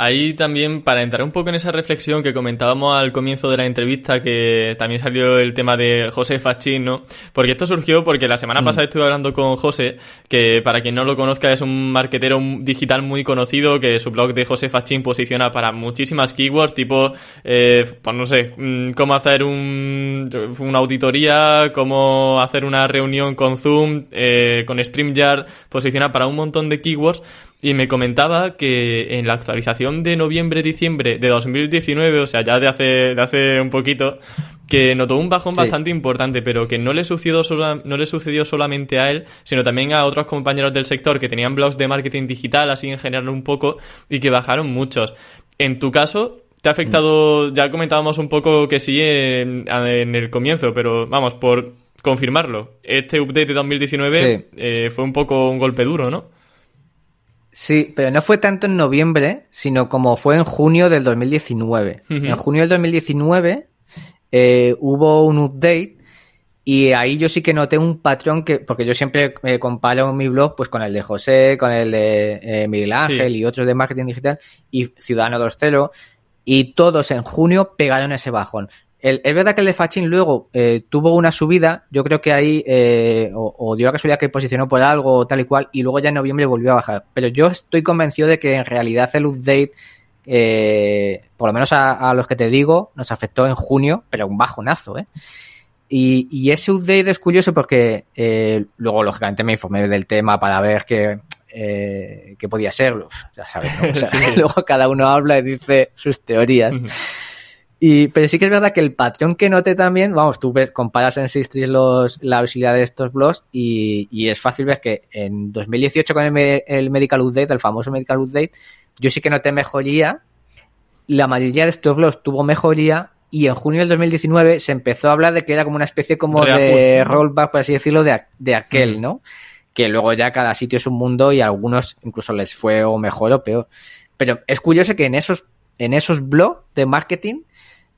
Ahí también, para entrar un poco en esa reflexión que comentábamos al comienzo de la entrevista, que también salió el tema de José Fachín, ¿no? Porque esto surgió porque la semana mm. pasada estuve hablando con José, que para quien no lo conozca es un marquetero digital muy conocido, que su blog de José Fachín posiciona para muchísimas keywords, tipo, eh, pues no sé, mm, cómo hacer un, una auditoría, cómo hacer una reunión con Zoom, eh, con StreamYard, posiciona para un montón de keywords y me comentaba que en la actualización de noviembre-diciembre de 2019, o sea, ya de hace, de hace un poquito, que notó un bajón bastante importante, pero que no le, sucedió no le sucedió solamente a él, sino también a otros compañeros del sector que tenían blogs de marketing digital, así en general un poco, y que bajaron muchos. En tu caso, ¿te ha afectado? Ya comentábamos un poco que sí en, el comienzo, pero vamos, por confirmarlo, este update de 2019 eh, fue un poco un golpe duro, ¿no? Sí, pero no fue tanto en noviembre, sino como fue en junio del 2019. En junio del 2019 eh, hubo un update y ahí yo sí que noté un patrón que, porque yo siempre eh, comparo mi blog pues con el de José, con el de eh, Miguel Ángel y otros de marketing digital y Ciudadano 2.0 y todos en junio pegaron ese bajón. Es verdad que el de Fachin luego eh, tuvo una subida, yo creo que ahí o, dio la casualidad que posicionó por algo tal y cual y luego ya en noviembre volvió a bajar. Pero yo estoy convencido de que en realidad el update por lo menos a, a, los que te digo, nos afectó en junio, pero un bajonazo, ¿eh? Y, ese update es curioso porque eh, luego, lógicamente, me informé del tema para ver qué, eh, podía ser. Ya sabes, [LAUGHS] [LAUGHS] luego cada uno habla y dice sus teorías. Y, pero sí que es verdad que el patrón que noté también, vamos, tú ves, comparas en Sistris los, la visibilidad de estos blogs y, es fácil ver que en 2018 con el, el, Medical Update, el famoso Medical Update, yo sí que noté mejoría. La mayoría de estos blogs tuvo mejoría y en junio del 2019 se empezó a hablar de que era como una especie como de rollback, por así decirlo, de, de aquel, ¿no? Que luego ya cada sitio es un mundo y a algunos incluso les fue o mejor o peor. Pero es curioso que en esos, en esos blogs de marketing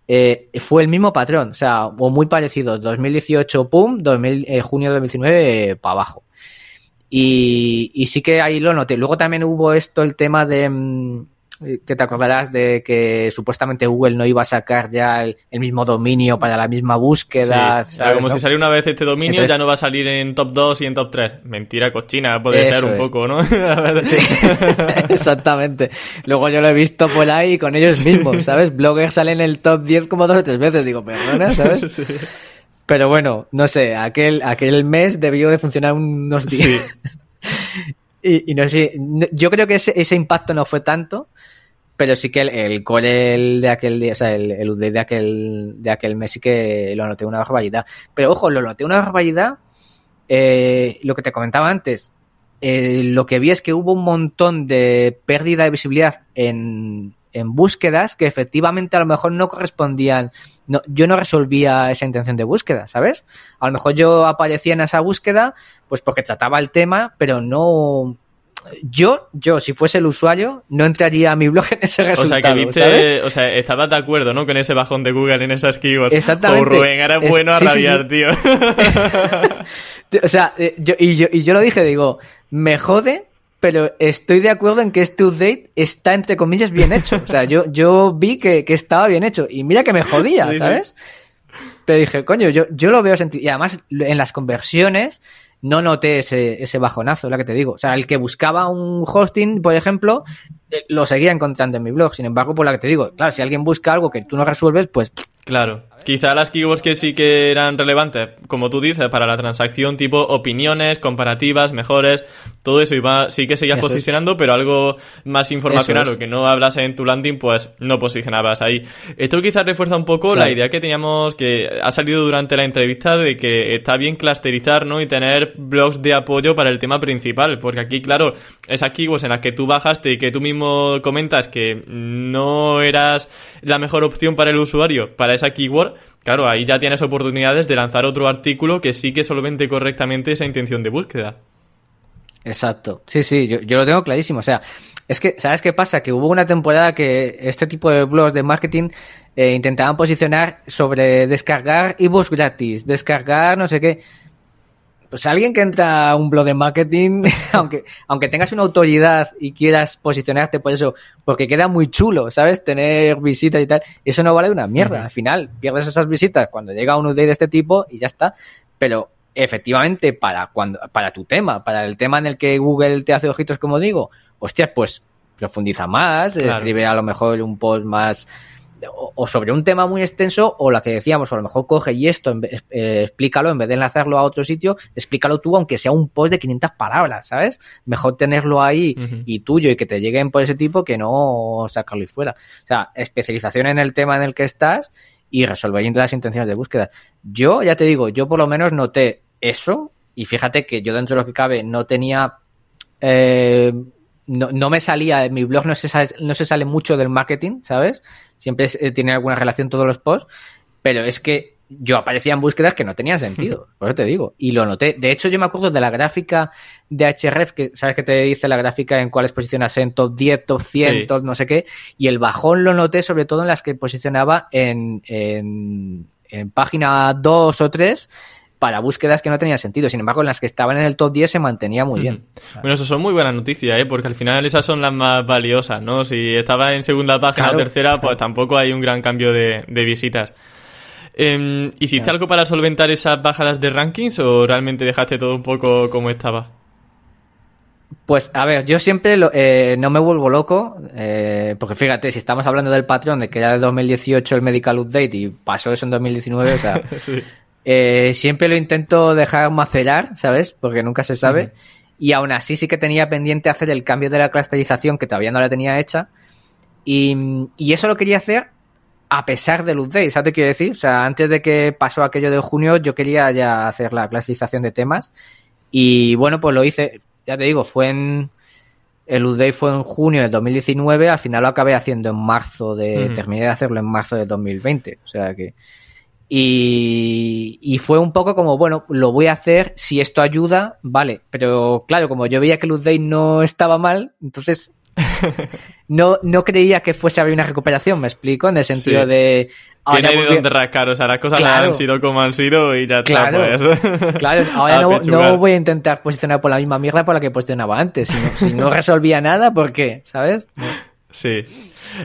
eh, fue el mismo patrón, o sea, o muy parecido. 2018, pum, 2000, eh, junio de 2019, para abajo. Y, y sí que ahí lo noté. Luego también hubo esto, el tema de mm, que te acordarás de que supuestamente Google no iba a sacar ya el, mismo dominio para la misma búsqueda. como si saliera una vez este dominio, ya no va a salir en top 2 y en top 3. Mentira cochina, puede ser un poco, ¿no? [LAUGHS] sí, [LAUGHS] exactamente. Luego yo lo he visto por ahí con ellos mismos, ¿sabes? Bloggers salen en el top 10 como dos o tres veces. Digo, perdona, ¿sabes? [LAUGHS] Pero bueno, no sé, aquel, aquel mes debió de funcionar unos días. Y, no sé, yo creo que ese, impacto no fue tanto, pero sí que el, el de aquel día, o sea, el, el UD de aquel, de aquel mes sí que lo noté una barbaridad. Pero ojo, lo noté una barbaridad, eh, lo que te comentaba antes, eh, lo que vi es que hubo un montón de pérdida de visibilidad en, en búsquedas que efectivamente a lo mejor no correspondían. No, yo no resolvía esa intención de búsqueda, ¿sabes? A lo mejor yo aparecía en esa búsqueda, pues porque trataba el tema, pero no. Yo, yo, si fuese el usuario, no entraría a mi blog en ese resultado. O sea, que viste, o sea, estabas de acuerdo, ¿no? Con ese bajón de Google en esas keywords. Exactamente. Rubén, era bueno a rabiar, tío. [LAUGHS] o sea, eh, yo, y, yo, y yo lo dije, digo, me jode pero estoy de acuerdo en que este update está, entre comillas, bien hecho. O sea, yo, yo vi que, estaba bien hecho. Y mira que me jodía, ¿sabes? Pero dije, coño, yo, yo lo veo sentido. Y además, en las conversiones no noté ese, ese bajonazo, lo que te digo. O sea, el que buscaba un hosting, por ejemplo, eh, lo seguía encontrando en mi blog. Sin embargo, por lo que te digo, claro, si alguien busca algo que tú no resuelves, pues Claro. Quizá las keywords que sí que eran relevantes, como tú dices, para la transacción, tipo opiniones, comparativas, mejores, todo eso iba, sí que seguías posicionando, pero algo más informacional o que no hablas en tu landing, pues no posicionabas ahí. Esto quizás refuerza un poco la idea que teníamos, que ha salido durante la entrevista, de que está bien clusterizar, ¿no? Y tener blogs de apoyo para el tema principal, porque aquí, claro, esas keywords en las que tú bajaste y que tú mismo comentas que no eras la mejor opción para el usuario, para esa keyword, claro, ahí ya tienes oportunidades de lanzar otro artículo que sí que solvente correctamente esa intención de búsqueda. Exacto. Sí, sí, yo, lo tengo clarísimo. O sea, es que, ¿sabes qué pasa? Que hubo una temporada que este tipo de blogs de marketing eh, intentaban posicionar sobre descargar ebooks gratis, descargar no sé qué. Pues alguien que entra a un blog de marketing, [LAUGHS] aunque, aunque tengas una autoridad y quieras posicionarte por eso, porque queda muy chulo, ¿sabes? Tener visitas y tal, eso no vale una mierda. Al final, pierdes esas visitas cuando llega un update de este tipo y ya está. Pero efectivamente, para cuando, para tu tema, para el tema en el que Google te hace ojitos, como digo, hostia, pues profundiza más, escribe a lo mejor un post más o, sobre un tema muy extenso o la que decíamos, o a lo mejor coge y esto, eh, explícalo, en vez de enlazarlo a otro sitio, explícalo tú, aunque sea un post de 500 palabras, ¿sabes? Mejor tenerlo ahí y tuyo y que te lleguen por ese tipo que no sacarlo y fuera. O sea, especialización en el tema en el que estás y resolviendo las intenciones de búsqueda. Yo, ya te digo, yo por lo menos noté eso y fíjate que yo dentro de lo que cabe no tenía... Eh, no, no, me salía, en mi blog no se, sale, no se sale mucho del marketing, ¿sabes? Siempre eh, tiene alguna relación todos los posts, pero es que yo aparecía en búsquedas que no tenían sentido, [LAUGHS] por eso te digo. Y lo noté. De hecho, yo me acuerdo de la gráfica de HRF, que sabes que te dice la gráfica en cuáles posicionas en top 10, top 100, no sé qué. Y el bajón lo noté sobre todo en las que posicionaba en, en, en página 2 o 3 para búsquedas que no tenían sentido. Sin embargo, en las que estaban en el top 10 se mantenía muy bien. Bueno, eso son muy buenas noticias, ¿eh? porque al final esas son las más valiosas, ¿no? Si estaba en segunda página o tercera, pues tampoco hay un gran cambio de, visitas. Eh, ¿Hiciste algo para solventar esas bajadas de rankings o realmente dejaste todo un poco como estaba? Pues a ver, yo siempre eh, no me vuelvo loco, eh, porque fíjate, si estamos hablando del patrón de que era de 2018 el Medical Update y pasó eso en 2019, o sea, [LAUGHS] sí. Eh, siempre lo intento dejar macerar, ¿sabes? Porque nunca se sabe. Y aún así sí que tenía pendiente hacer el cambio de la clusterización que todavía no la tenía hecha. Y, eso lo quería hacer a pesar del update, ¿sabes qué quiero decir? O sea, antes de que pasó aquello de junio, yo quería ya hacer la clusterización de temas. Y bueno, pues lo hice, ya te digo, fue en. El update fue en junio de 2019, al final lo acabé haciendo en marzo de. Terminé de hacerlo en marzo de 2020. O sea que. Y, fue un poco como, bueno, lo voy a hacer, si esto ayuda, vale. Pero claro, como yo veía que Luz Day no estaba mal, entonces [LAUGHS] no, no creía que fuese a haber una recuperación, me explico, en el sentido de... Ahora Tiene de dónde rascar, o sea, las cosas han sido como han sido y ya claro, está, pues. [LAUGHS] Claro, ahora no, voy a intentar posicionar por la misma mierda por la que posicionaba antes. Si no, [LAUGHS] resolvía nada, ¿por qué? ¿Sabes? Sí.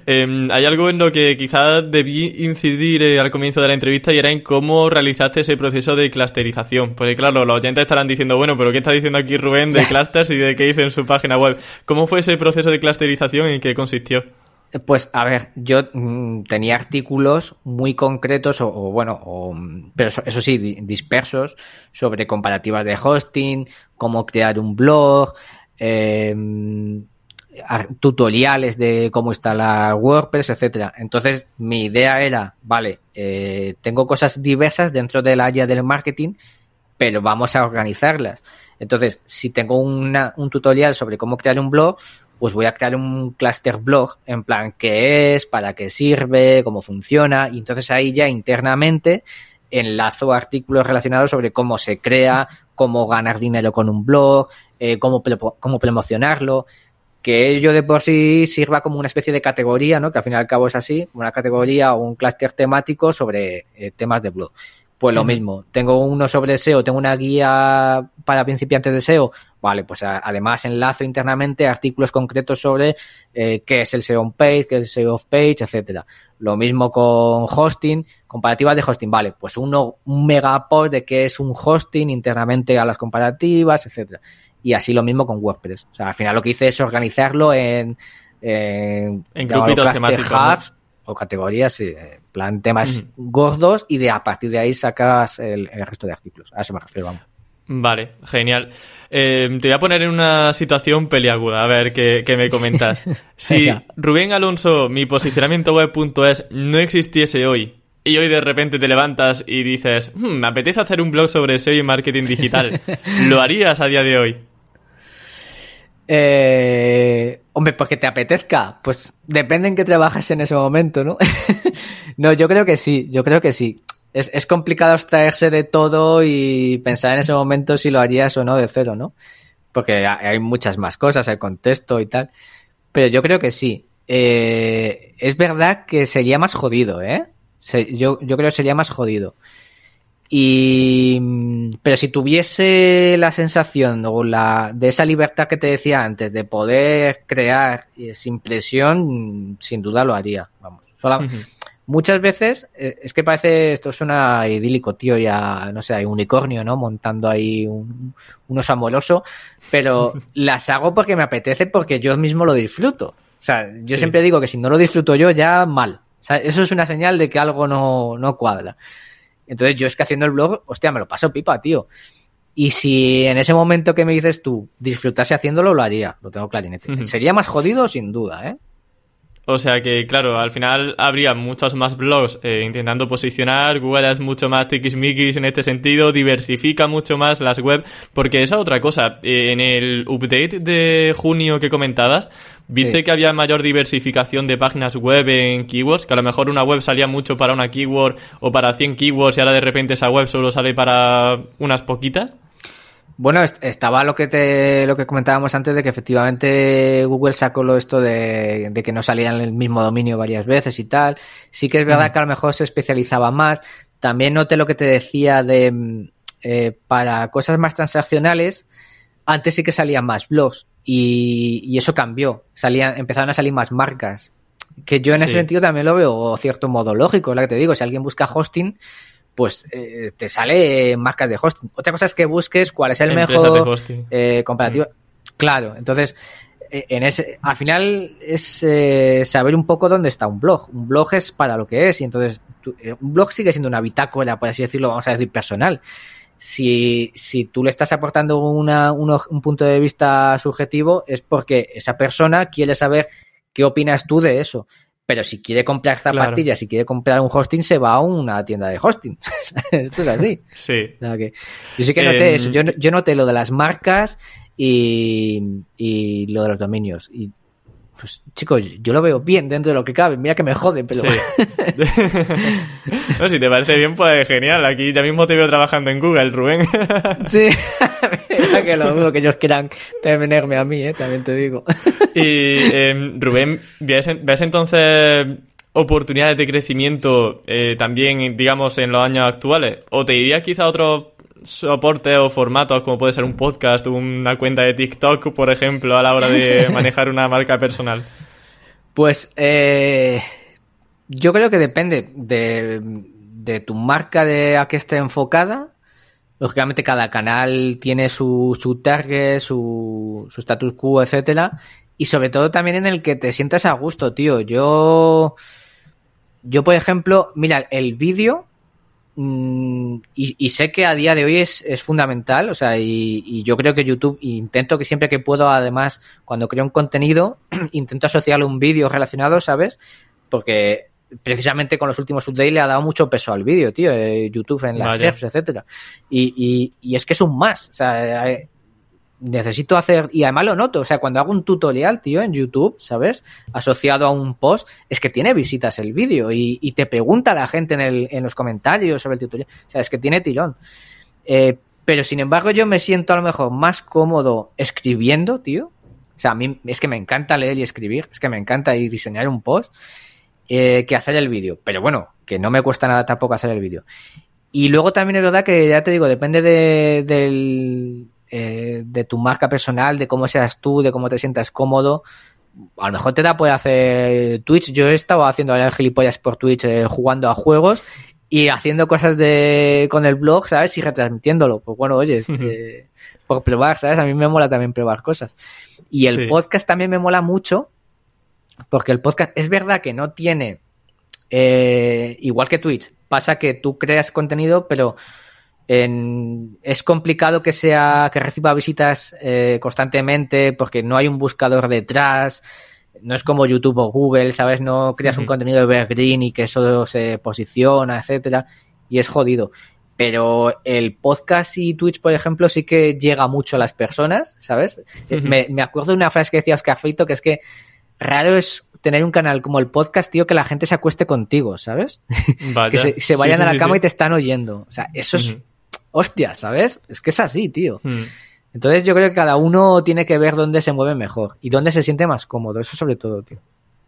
Em, hay algo en lo que quizás debí incidir eh, al comienzo de la entrevista y era en cómo realizaste ese proceso de clusterización. Porque claro, los oyentes estarán diciendo, bueno, pero ¿qué está diciendo aquí Rubén de [LAUGHS] clusters y de qué hizo en su página web? ¿Cómo fue ese proceso de clusterización y en qué consistió? Pues a ver, yo mm, tenía artículos muy concretos o, bueno, pero eso, sí, dispersos sobre comparativas de hosting, cómo crear un blog, eh, tutoriales de cómo instalar WordPress, etcétera. Entonces, mi idea era, vale, eh, tengo cosas diversas dentro del área del marketing, pero vamos a organizarlas. Entonces, si tengo una, un tutorial sobre cómo crear un blog, pues voy a crear un cluster blog en plan qué es, para qué sirve, cómo funciona, y entonces ahí ya internamente enlazo artículos relacionados sobre cómo se crea, cómo ganar dinero con un blog, eh, cómo, cómo promocionarlo que ello de por sí sirva como una especie de categoría, ¿no? Que al fin y al cabo es así, una categoría o un clúster temático sobre eh, temas de blog. Pues lo mismo, tengo uno sobre SEO, tengo una guía para principiantes de SEO, vale, pues además enlazo internamente artículos concretos sobre eh, qué es el SEO on page, qué es el SEO off page, etcétera. Lo mismo con hosting, comparativas de hosting, vale, pues uno, un mega post de qué es un hosting internamente a las comparativas, etcétera y así lo mismo con WordPress. O sea, al final lo que hice es organizarlo en, en, en grupitos temáticos. O categorías, en plan temas gordos y de a partir de ahí sacas el, resto de artículos. A eso me refiero, vamos. Vale, genial. Eh, te voy a poner en una situación peliaguda, a ver qué, me comentas. [LAUGHS] si Rubén Alonso, mi posicionamiento web.es no existiese hoy, y hoy de repente te levantas y dices, hmm, me apetece hacer un blog sobre SEO y marketing digital, [LAUGHS] ¿lo harías a día de hoy? Eh, hombre, pues que te apetezca. Pues depende en qué trabajas en ese momento, ¿no? [LAUGHS] no, yo creo que sí, yo creo que sí. Es, es, complicado abstraerse de todo y pensar en ese momento si lo harías o no de cero, ¿no? Porque hay muchas más cosas, el contexto y tal. Pero yo creo que sí. Eh, es verdad que sería más jodido, ¿eh? yo, yo creo que sería más jodido. Y, pero si tuviese la sensación o la, de esa libertad que te decía antes, de poder crear sin presión, sin duda lo haría. Vamos. Muchas veces, eh, es que parece, esto suena idílico, tío, ya, no sé, hay un unicornio, ¿no? Montando ahí un, oso amoroso, pero [LAUGHS] las hago porque me apetece, porque yo mismo lo disfruto. O sea, yo siempre digo que si no lo disfruto yo, ya mal. O sea, eso es una señal de que algo no, no cuadra. Entonces yo es que haciendo el blog, hostia, me lo paso pipa, tío. Y si en ese momento que me dices tú disfrutase haciéndolo, lo haría, lo tengo clarinete. Sería más jodido sin duda, ¿eh? O sea que, claro, al final habría muchos más blogs eh, intentando posicionar. Google es mucho más tiquismiquis en este sentido, diversifica mucho más las web. Porque esa otra cosa, eh, en el update de junio que comentabas, ¿Viste que había mayor diversificación de páginas web en keywords? Que a lo mejor una web salía mucho para una keyword o para 100 keywords y ahora de repente esa web solo sale para unas poquitas. Bueno, estaba lo que te, lo que comentábamos antes de que efectivamente Google sacó lo esto de, que no salía en el mismo dominio varias veces y tal. Sí que es verdad que a lo mejor se especializaba más. También noté lo que te decía de eh, para cosas más transaccionales, antes sí que salían más blogs y, eso cambió. Salían, empezaron a salir más marcas. Que yo en ese sentido también lo veo cierto modo lógico, es lo que te digo. Si alguien busca hosting, pues eh, te sale marcas de hosting. Otra cosa es que busques cuál es el mejor eh, comparativo. Mm. Claro, entonces, eh, en ese, al final es saber un poco dónde está un blog. Un blog es para lo que es, y entonces un blog sigue siendo una bitácora, por así decirlo, vamos a decir, personal. Si, si tú le estás aportando una, un punto de vista subjetivo, es porque esa persona quiere saber qué opinas tú de eso. Pero si quiere comprar zapatillas, si quiere comprar un hosting, se va a una tienda de hosting. [LAUGHS] Esto es así. Sí. yo sí que noté eso. Yo, yo, noté lo de las marcas y, y lo de los dominios. Y pues chicos, yo lo veo bien dentro de lo que cabe. Mira que me jode, pero. Sí. [LAUGHS] no, si te parece bien, pues genial. Aquí ya mismo te veo trabajando en Google, Rubén. [LAUGHS] sí, mira que lo dudo que ellos quieran tenerme a mí, ¿eh? también te digo. y em, Rubén, ¿ves, ¿ves, entonces oportunidades de crecimiento eh, también, digamos, en los años actuales? ¿O te dirías quizá a otros soportes o formatos como puede ser un podcast, una cuenta de TikTok, por ejemplo, a la hora de [LAUGHS] manejar una marca personal? Pues eh, yo creo que depende de, tu marca de a qué esté enfocada. Lógicamente cada canal tiene su, su target, su, su status quo, etcétera. Y sobre todo también en el que te sientas a gusto, tío. Yo, yo por ejemplo, mira, el vídeo Mm, y, sé que a día de hoy es, fundamental, o sea, y, yo creo que YouTube, intento que siempre que puedo, además, cuando creo un contenido, [CLEARS THROAT] intento asociarle un vídeo relacionado, ¿sabes? Porque precisamente con los últimos updates le ha dado mucho peso al vídeo, tío, eh, YouTube en las SERPs, etcétera. Y, y, es que es un más, o sea, eh, necesito hacer, y además lo noto, o sea, cuando hago un tutorial, tío, en YouTube, ¿sabes? Asociado a un post, es que tiene visitas el vídeo y, te pregunta la gente en, el, en, los comentarios sobre el tutorial, o sea, es que tiene tirón. Eh, pero sin embargo yo me siento a lo mejor más cómodo escribiendo, tío. O sea, a mí es que me encanta leer y escribir, es que me encanta y diseñar un post, eh, que hacer el vídeo. Pero bueno, que no me cuesta nada tampoco hacer el vídeo. Y luego también es verdad que ya te digo, depende de, del, eh, de tu marca personal, de cómo seas tú, de cómo te sientas cómodo. A lo mejor te da puede hacer Twitch. Yo he estado haciendo el gilipollas por Twitch eh, jugando a juegos y haciendo cosas de con el blog, ¿sabes? Y retransmitiéndolo. Pues bueno, oye, eh, por probar, ¿sabes? A mí me mola también probar cosas. Y el podcast también me mola mucho porque el podcast es verdad que no tiene, igual que Twitch, pasa que tú creas contenido, pero es complicado que sea que reciba visitas eh, constantemente porque no hay un buscador detrás no es como YouTube o Google sabes no creas un contenido de evergreen y que eso se posiciona etcétera y es jodido. Pero el podcast y Twitch por ejemplo sí que llega mucho a las personas sabes me, acuerdo de una frase que decía Oscar Feito que es que raro es tener un canal como el podcast, tío, que la gente se acueste contigo, ¿sabes? [LAUGHS] que se, vayan a la cama y te están oyendo. O sea, eso es hostia, ¿sabes? Es que es así, tío. Hmm. Entonces yo creo que cada uno tiene que ver dónde se mueve mejor y dónde se siente más cómodo, eso sobre todo, tío.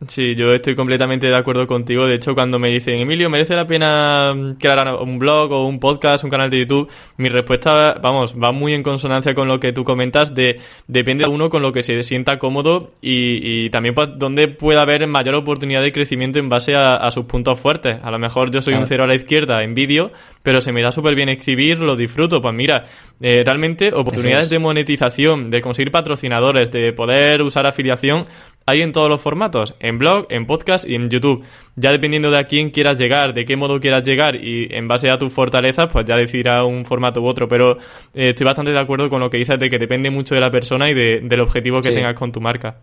Sí, yo estoy completamente de acuerdo contigo. De hecho, cuando me dicen, Emilio, ¿merece la pena crear un blog o un podcast, un canal de YouTube? Mi respuesta, vamos, va muy en consonancia con lo que tú comentas de depende de uno con lo que se sienta cómodo y, también pues, donde pueda haber mayor oportunidad de crecimiento en base a, sus puntos fuertes. A lo mejor yo soy un cero a la izquierda en vídeo, pero se me da súper bien escribir, lo disfruto. Pues mira, eh, realmente oportunidades de monetización, de conseguir patrocinadores, de poder usar afiliación, hay en todos los formatos, en blog, en podcast y en YouTube. Ya dependiendo de a quién quieras llegar, de qué modo quieras llegar y en base a tus fortalezas, pues ya decidirá un formato u otro. Pero eh, estoy bastante de acuerdo con lo que dices de que depende mucho de la persona y del objetivo que tengas con tu marca.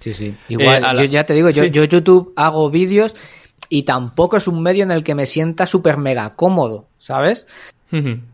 Sí, sí. Igual, eh, yo ya te digo, yo, yo YouTube hago vídeos y tampoco es un medio en el que me sienta súper mega cómodo, ¿sabes?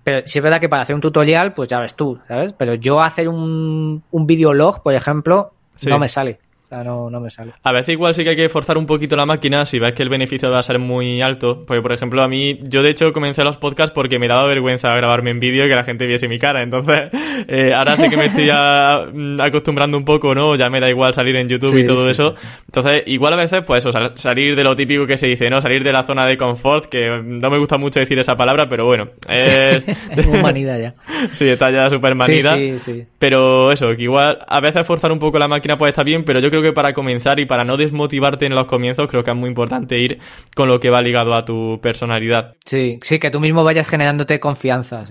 Pero si es verdad que para hacer un tutorial, pues ya ves tú, ¿sabes? Pero yo hacer un, un videolog, por ejemplo, no me sale. No, no me sale. A veces igual sí que hay que forzar un poquito la máquina si ves que el beneficio va a ser muy alto. Porque, por ejemplo, a mí, yo de hecho comencé los podcasts porque me daba vergüenza grabarme en vídeo y que la gente viese mi cara. Entonces, [LAUGHS] eh, ahora sí que me estoy mm, acostumbrando un poco, ¿no? Ya me da igual salir en YouTube y todo eso. Entonces, igual a veces, pues eso, salir de lo típico que se dice, ¿no? Salir de la zona de confort, que no me gusta mucho decir esa palabra, pero bueno, es... [LAUGHS] manida ya. [LAUGHS] sí, está ya súper manida. Sí, sí, sí. Pero eso, que igual a veces forzar un poco la máquina puede estar bien, pero yo creo que para comenzar y para no desmotivarte en los comienzos, creo que es muy importante ir con lo que va ligado a tu personalidad. Sí, sí, que tú mismo vayas generándote confianza.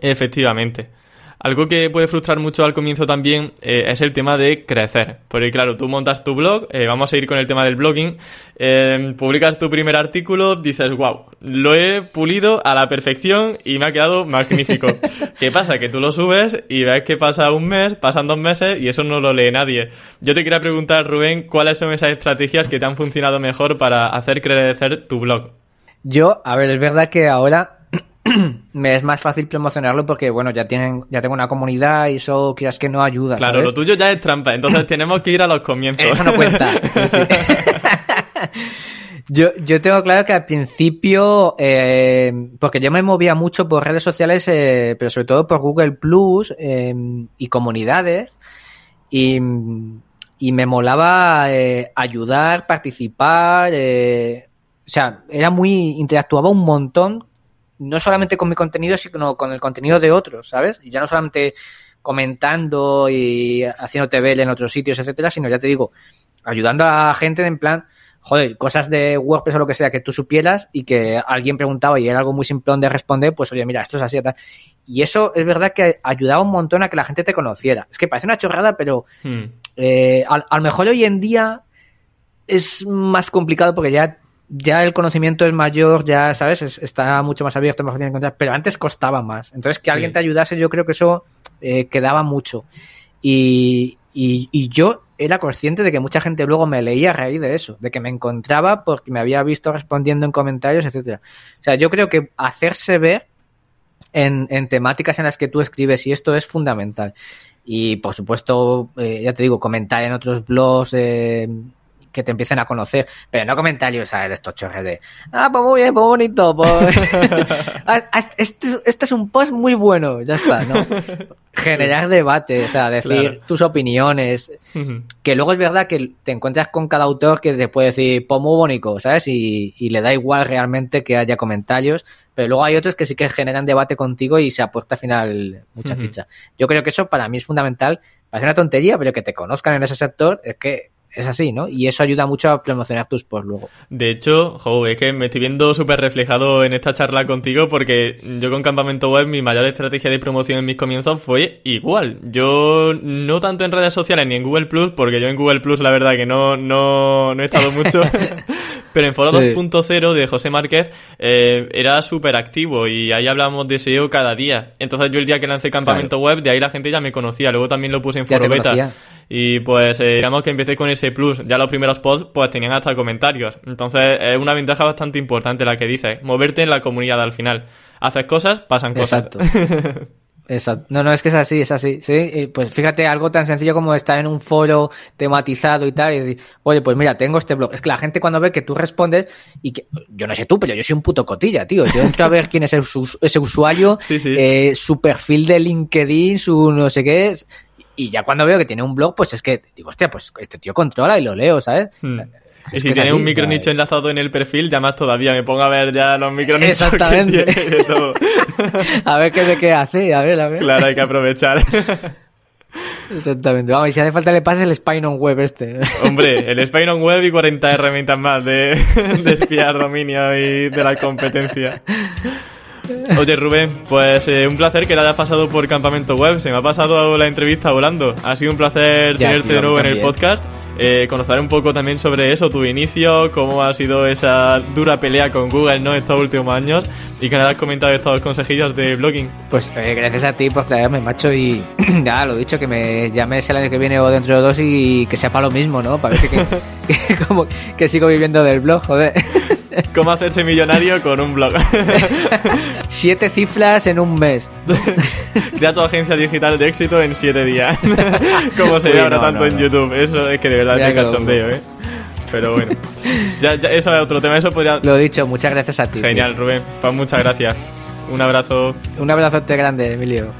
Efectivamente. Algo que puede frustrar mucho al comienzo también eh, es el tema de crecer. Porque claro, tú montas tu blog, eh, vamos a ir con el tema del blogging, eh, publicas tu primer artículo, dices, wow, lo he pulido a la perfección y me ha quedado magnífico. [LAUGHS] ¿Qué pasa? Que tú lo subes y ves que pasa un mes, pasan dos meses y eso no lo lee nadie. Yo te quería preguntar, Rubén, ¿cuáles son esas estrategias que te han funcionado mejor para hacer crecer tu blog? Yo, a ver, es verdad que ahora [CLEARS THROAT] me es más fácil promocionarlo porque, bueno, ya tienen, ya tengo una comunidad y eso quieras que no ayuda. Claro, lo tuyo ya es trampa, entonces [LAUGHS] tenemos que ir a los comienzos. Eso no cuenta. [LAUGHS] [LAUGHS] yo, yo tengo claro que al principio, eh, porque yo me movía mucho por redes sociales, eh, pero sobre todo por Google Plus em, y comunidades, y, y me molaba eh, ayudar, participar, o sea, era muy, interactuaba un montón no solamente con mi contenido, sino con el contenido de otros, ¿sabes? Y ya no solamente comentando y haciendo TV en otros sitios, etcétera, sino ya te digo, ayudando a gente en plan, joder, cosas de WordPress o lo que sea que tú supieras y que alguien preguntaba y era algo muy simple de responder, pues oye, mira, esto es así. Tal. Y eso es verdad que ayudaba un montón a que la gente te conociera. Es que parece una chorrada, pero hmm. eh, a, lo mejor hoy en día es más complicado porque ya ya el conocimiento es mayor, ya, ¿sabes? está mucho más abierto, más fácil de encontrar, pero antes costaba más. Entonces, que alguien te ayudase, yo creo que eso eh, quedaba mucho. Y, y, yo era consciente de que mucha gente luego me leía a raíz de eso, de que me encontraba porque me había visto respondiendo en comentarios, etcétera. O sea, yo creo que hacerse ver en, en temáticas en las que tú escribes y esto es fundamental. Y por supuesto, eh, ya te digo, comentar en otros blogs, eh, que te empiecen a conocer, pero no comentarios, ¿sabes? De estos chorres de, ah, pues muy bien, pues bonito, pues... [LAUGHS] Este, este, es un post muy bueno, ya está, ¿no? [LAUGHS] Generar debate, o sea, decir tus opiniones, que luego es verdad que te encuentras con cada autor que te puede decir, pues muy bonito, ¿sabes? Y, le da igual realmente que haya comentarios, pero luego hay otros que sí que generan debate contigo y se aporta al final mucha chicha. Yo creo que eso para mí es fundamental, parece una tontería, pero que te conozcan en ese sector es que es así, ¿no? Y eso ayuda mucho a promocionar tus posts luego. De hecho, jo, es que me estoy viendo súper reflejado en esta charla contigo porque yo con Campamento Web mi mayor estrategia de promoción en mis comienzos fue igual. Yo no tanto en redes sociales ni en Google Plus, porque yo en Google Plus la verdad que no, no, no he estado mucho. [LAUGHS] Pero en Foro 2.0 de José Márquez eh, era súper activo y ahí hablamos de SEO cada día. Entonces yo el día que lancé Campamento Web, de ahí la gente ya me conocía. Luego también lo puse en Foro Beta. Y pues eh, digamos que empecé con ese plus. Ya los primeros posts pues tenían hasta comentarios. Entonces es una ventaja bastante importante la que dices. Moverte en la comunidad al final. Haces cosas, pasan cosas. Exacto. [LAUGHS] Exacto. No, no, es que es así, es así. Sí, pues fíjate, algo tan sencillo como estar en un foro tematizado y tal, y decir, oye, pues mira, tengo este blog. Es que la gente cuando ve que tú respondes, y que, yo no sé tú, pero yo soy un puto cotilla, tío. Yo entro a ver quién es ese usuario, Eh, su perfil de LinkedIn, su no sé qué, es, y ya cuando veo que tiene un blog, pues es que digo, hostia, pues este tío controla y lo leo, ¿sabes? Hmm. y si tiene un micro nicho enlazado en el perfil, ya más todavía. Me pongo a ver ya los micronichos Exactamente. que tiene de todo. [LAUGHS] a ver qué de qué hace, a ver, a ver. Claro, hay que aprovechar. [LAUGHS] Exactamente. Vamos, y si hace falta le pases el Spine on Web este. [LAUGHS] Hombre, el Spine on Web y 40 herramientas más de, de espiar dominio y de la competencia. Oye, Rubén, pues eh, un placer que te hayas pasado por Campamento Web. Se me ha pasado la entrevista volando. Ha sido un placer tenerte de nuevo en el podcast. Eh, conocer un poco también sobre eso, tu inicio, cómo ha sido esa dura pelea con Google ¿no? estos últimos años y que me has comentado estos consejillos de blogging. Pues eh, gracias a ti por traerme, macho, y, [CLEARS THROAT] ya, lo dicho, que me llames el año que viene o dentro de dos y que sea para lo mismo, ¿no? Parece [LAUGHS] que, que, como, que sigo viviendo del blog, joder. [LAUGHS] ¿Cómo hacerse millonario con un blog? [LAUGHS] siete cifras en un mes. Crea tu agencia digital de éxito en siete días. Como se ve ahora tanto en YouTube. Eso es que de verdad es cachondeo, ¿eh? Pero bueno. [LAUGHS] Ya, eso es otro tema. Eso podría... Lo dicho, muchas gracias a ti. Genial, Rubén. Pues muchas gracias. Un abrazo. Un abrazote grande, Emilio.